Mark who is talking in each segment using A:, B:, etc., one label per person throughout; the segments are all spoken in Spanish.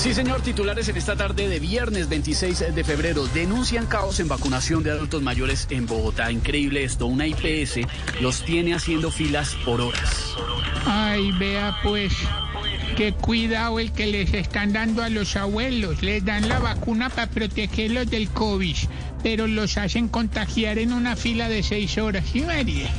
A: Sí, señor. Titulares en esta tarde de viernes 26 de febrero. Denuncian caos en vacunación de adultos mayores en Bogotá. Increíble esto. Una IPS los tiene haciendo filas por horas.
B: Ay, vea pues. Qué cuidado el que les están dando a los abuelos. Les dan la vacuna para protegerlos del COVID, pero los hacen contagiar en una fila de seis horas. ¿Sí, María?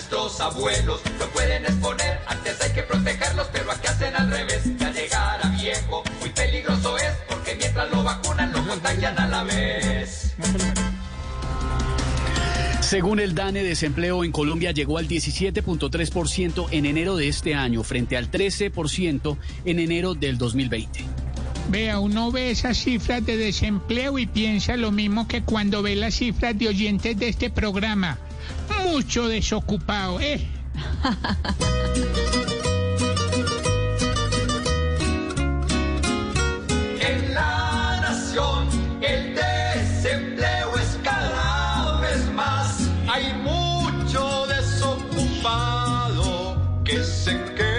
C: Nuestros abuelos lo pueden exponer, antes hay que protegerlos, pero aquí hacen al revés. Ya llegar a viejo, muy peligroso es, porque mientras lo vacunan, lo contagian a la vez.
A: Según el DANE, desempleo en Colombia llegó al 17.3% en enero de este año, frente al 13% en enero del 2020.
B: Vea, uno ve esas cifras de desempleo y piensa lo mismo que cuando ve las cifras de oyentes de este programa. Mucho desocupado, ¿eh?
C: en la nación el desempleo es cada vez más. Hay mucho desocupado que se queda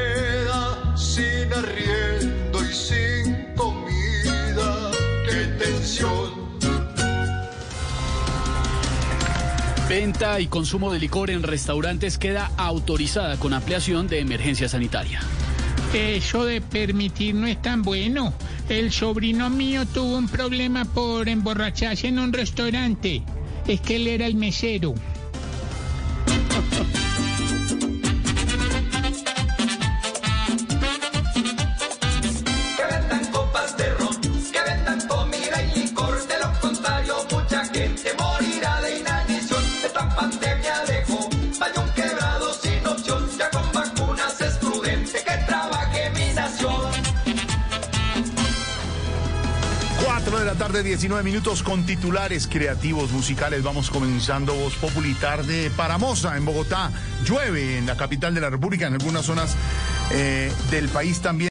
A: Venta y consumo de licor en restaurantes queda autorizada con ampliación de emergencia sanitaria.
B: Eso de permitir no es tan bueno. El sobrino mío tuvo un problema por emborracharse en un restaurante. Es que él era el mesero.
D: 4 de la tarde, 19 minutos con titulares creativos musicales. Vamos comenzando Voz Populi tarde para Moza en Bogotá. Llueve en la capital de la República, en algunas zonas eh, del país también.